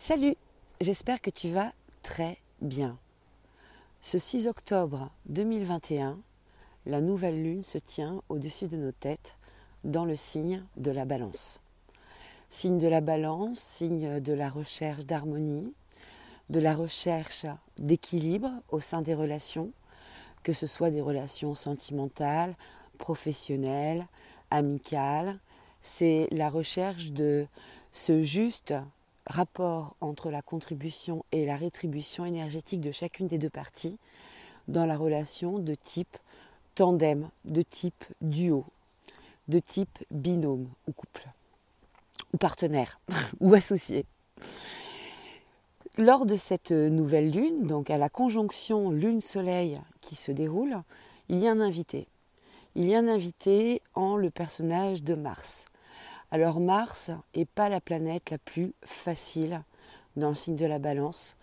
Salut, j'espère que tu vas très bien. Ce 6 octobre 2021, la nouvelle lune se tient au-dessus de nos têtes dans le signe de la balance. Signe de la balance, signe de la recherche d'harmonie, de la recherche d'équilibre au sein des relations, que ce soit des relations sentimentales, professionnelles, amicales. C'est la recherche de ce juste rapport entre la contribution et la rétribution énergétique de chacune des deux parties dans la relation de type tandem, de type duo, de type binôme ou couple, ou partenaire, ou associé. Lors de cette nouvelle lune, donc à la conjonction lune-soleil qui se déroule, il y a un invité. Il y a un invité en le personnage de Mars. Alors Mars n'est pas la planète la plus facile dans le signe de la balance.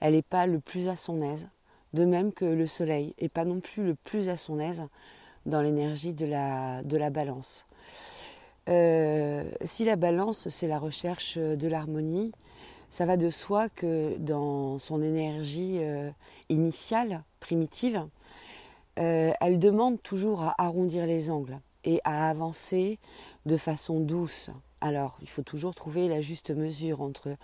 Elle n'est pas le plus à son aise, de même que le Soleil n'est pas non plus le plus à son aise dans l'énergie de la, balance. Euh, si la balance, c'est la recherche de l'harmonie, ça va de soi que dans son énergie euh, initiale, primitive, euh, elle demande toujours à arrondir les angles et à avancer de façon douce. Alors, il faut toujours trouver la juste mesure entre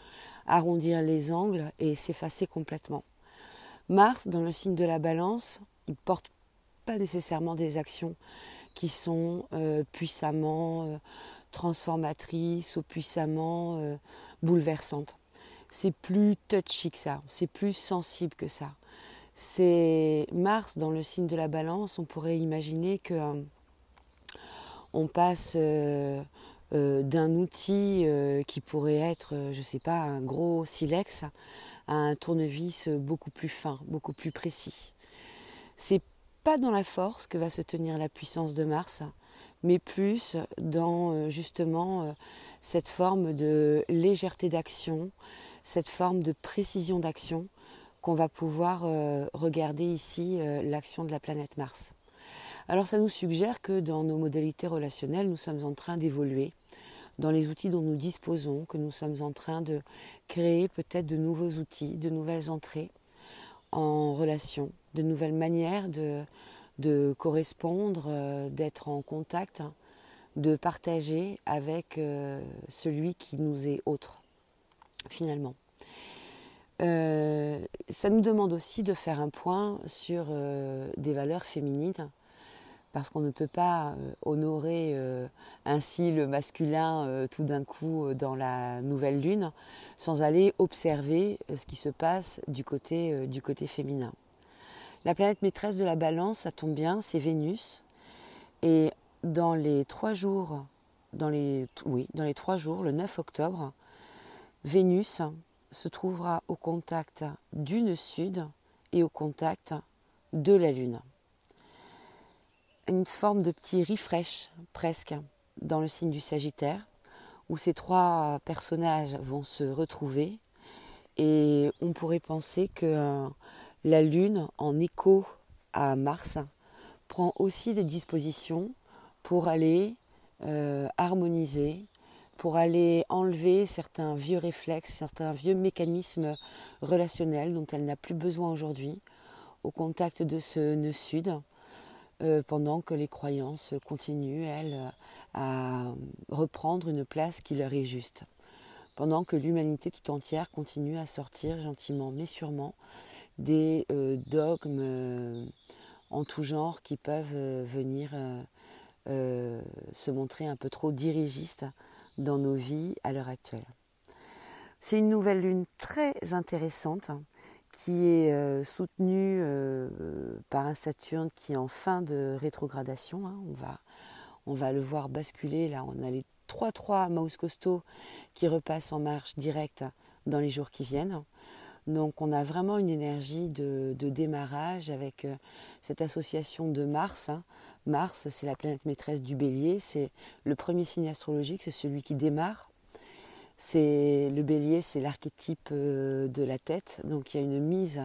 arrondir les angles et s'effacer complètement. Mars, dans le signe de la balance, il porte pas nécessairement des actions qui sont euh, puissamment euh, transformatrices ou puissamment euh, bouleversantes. C'est plus touchy que ça, c'est plus sensible que ça. C'est Mars dans le signe de la balance, on pourrait imaginer que on passe euh, euh, d'un outil euh, qui pourrait être, je ne sais pas, un gros silex à un tournevis beaucoup plus fin, beaucoup plus précis. C'est pas dans la force que va se tenir la puissance de Mars, mais plus dans justement cette forme de légèreté d'action, cette forme de précision d'action qu'on va pouvoir regarder ici l'action de la planète Mars. Alors ça nous suggère que dans nos modalités relationnelles, nous sommes en train d'évoluer dans les outils dont nous disposons, que nous sommes en train de créer peut-être de nouveaux outils, de nouvelles entrées en relation, de nouvelles manières de, correspondre, euh, d'être en contact, de partager avec euh, celui qui nous est autre, finalement. Euh, ça nous demande aussi de faire un point sur des valeurs féminines parce qu'on ne peut pas euh, honorer euh, ainsi le masculin euh, tout d'un coup dans la nouvelle lune sans aller observer ce qui se passe du côté, du côté féminin. La planète maîtresse de la balance, ça tombe bien, c'est Vénus. Et dans les trois jours, dans les, oui, dans les trois jours, le 9 octobre, Vénus se trouvera au contact d'une sud et au contact de la Lune une forme de petit refresh presque dans le signe du Sagittaire, où ces trois personnages vont se retrouver. Et on pourrait penser que euh, la Lune, en écho à Mars, prend aussi des dispositions pour aller euh, harmoniser, pour aller enlever certains vieux réflexes, certains vieux mécanismes relationnels dont elle n'a plus besoin aujourd'hui, au contact de ce nœud sud euh, pendant que les croyances continuent, elles, à reprendre une place qui leur est juste. Pendant que l'humanité tout entière continue à sortir gentiment mais sûrement des euh, dogmes euh, en tout genre qui peuvent venir se montrer un peu trop dirigistes dans nos vies à l'heure actuelle. C'est une nouvelle lune très intéressante qui est euh, soutenu euh, par un Saturne qui est en fin de rétrogradation. Hein. On, va, on va le voir basculer. Là, on a les 3-3 Maus Costo qui repassent en marche directe dans les jours qui viennent. Donc on a vraiment une énergie de, démarrage avec euh, cette association de Mars. Hein. Mars, c'est la planète maîtresse du bélier, c'est le premier signe astrologique, c'est celui qui démarre. C'est le bélier, c'est l'archétype euh, de la tête, donc il y a une mise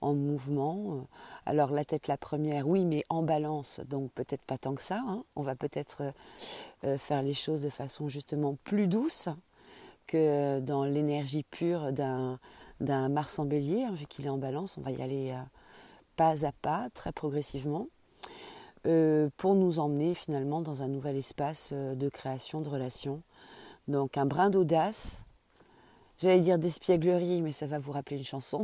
en mouvement. Alors la tête la première, oui, mais en balance, donc peut-être pas tant que ça. Hein. On va peut-être euh, faire les choses de façon justement plus douce, que dans l'énergie pure d'un, Mars en bélier, hein, vu qu'il est en balance, on va y aller euh, pas à pas, très progressivement, euh, pour nous emmener finalement dans un nouvel espace euh, de création, de relations. Donc un brin d'audace, j'allais dire d'espièglerie, mais ça va vous rappeler une chanson.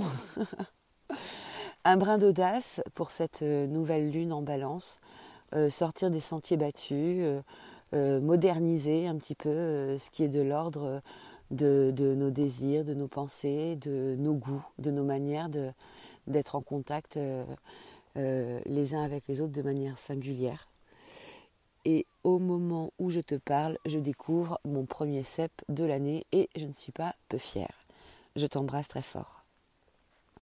un brin d'audace pour cette nouvelle lune en balance, sortir des sentiers battus, moderniser un petit peu ce qui est de l'ordre de, nos désirs, de nos pensées, de nos goûts, de nos manières d'être en contact euh, euh, les uns avec les autres de manière singulière. Et au moment où je te parle, je découvre mon premier cep de l'année et je ne suis pas peu fière. Je t'embrasse très fort.